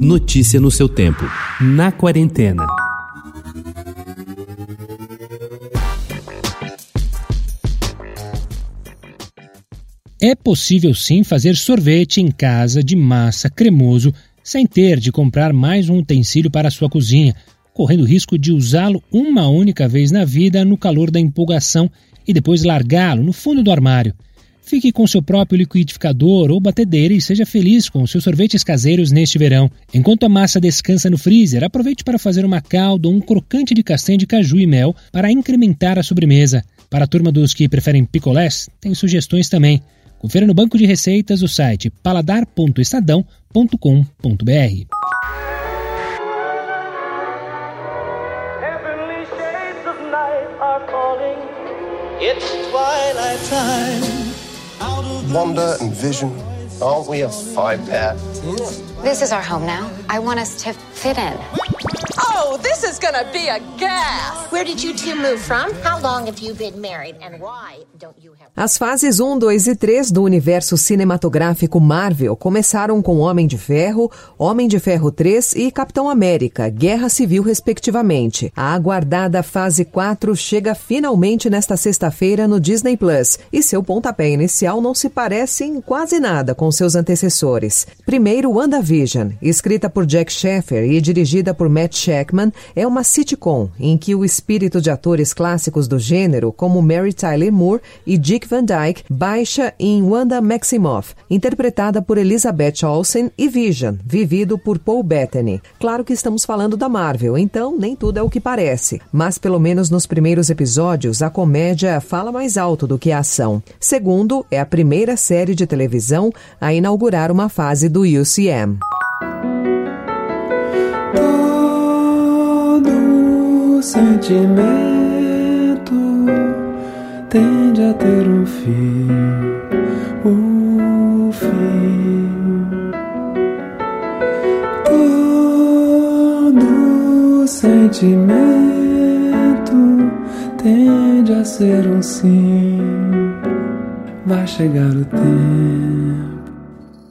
Notícia no seu tempo. Na quarentena. É possível sim fazer sorvete em casa de massa cremoso sem ter de comprar mais um utensílio para a sua cozinha, correndo o risco de usá-lo uma única vez na vida no calor da empolgação e depois largá-lo no fundo do armário. Fique com seu próprio liquidificador ou batedeira e seja feliz com seus sorvetes caseiros neste verão. Enquanto a massa descansa no freezer, aproveite para fazer uma calda ou um crocante de castanha de caju e mel para incrementar a sobremesa. Para a turma dos que preferem picolés, tem sugestões também. Confira no banco de receitas o site paladar.estadão.com.br. It's twilight time. Wonder and vision. Aren't we a five pair? This is our home now. I want us to fit in. Oh, Oh, this is gonna be a gas! Where did you two move from? How long have you been married? And why don't you have. As fases 1, 2 e 3 do universo cinematográfico Marvel começaram com Homem de Ferro, Homem de Ferro 3 e Capitão América, Guerra Civil, respectivamente. A aguardada fase 4 chega finalmente nesta sexta-feira no Disney Plus e seu pontapé inicial não se parece em quase nada com seus antecessores. Primeiro, WandaVision, escrita por Jack Sheffer e dirigida por Matt Shackman, é uma sitcom em que o espírito de atores clássicos do gênero, como Mary Tyler Moore e Dick Van Dyke baixa em Wanda Maximoff, interpretada por Elizabeth Olsen, e Vision, vivido por Paul Bettany. Claro que estamos falando da Marvel, então nem tudo é o que parece, mas pelo menos nos primeiros episódios a comédia fala mais alto do que a ação. Segundo, é a primeira série de televisão a inaugurar uma fase do UCM. Sentimento tende a ter um fim, um fim. Todo sentimento tende a ser um sim. Vai chegar o tempo.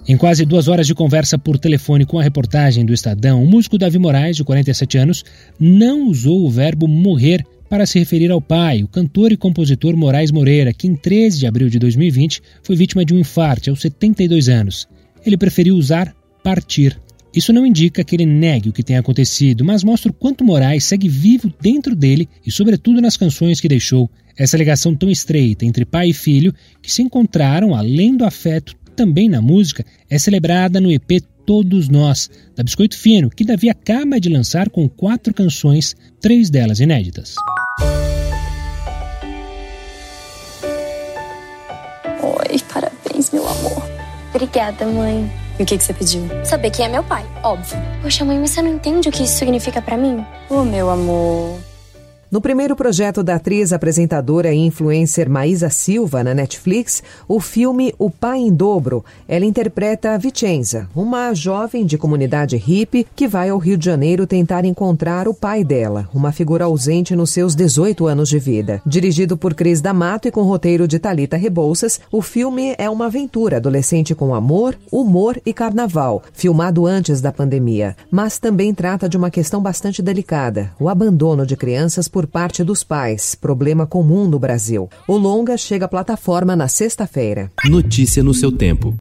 Em quase duas horas de conversa por telefone com a reportagem do Estadão, o músico Davi Moraes, de 47 anos, não usou o verbo morrer para se referir ao pai, o cantor e compositor Moraes Moreira, que em 13 de abril de 2020 foi vítima de um infarte aos 72 anos. Ele preferiu usar partir. Isso não indica que ele negue o que tem acontecido, mas mostra o quanto Moraes segue vivo dentro dele e, sobretudo, nas canções que deixou. Essa ligação tão estreita entre pai e filho, que se encontraram além do afeto também na música, é celebrada no EP Todos Nós, da Biscoito Fino, que Davi acaba de lançar com quatro canções, três delas inéditas. Oi, parabéns, meu amor. Obrigada, mãe. E o que, que você pediu? Saber quem é meu pai, óbvio. Poxa, mãe, mas você não entende o que isso significa para mim? Ô, oh, meu amor. No primeiro projeto da atriz, apresentadora e influencer Maísa Silva na Netflix, o filme O Pai em Dobro, ela interpreta Vicenza, uma jovem de comunidade hippie que vai ao Rio de Janeiro tentar encontrar o pai dela, uma figura ausente nos seus 18 anos de vida. Dirigido por Cris D'Amato e com roteiro de Talita Rebouças, o filme é uma aventura adolescente com amor, humor e carnaval, filmado antes da pandemia, mas também trata de uma questão bastante delicada, o abandono de crianças por parte dos pais, problema comum no Brasil. O longa chega à plataforma na sexta-feira. Notícia no seu tempo.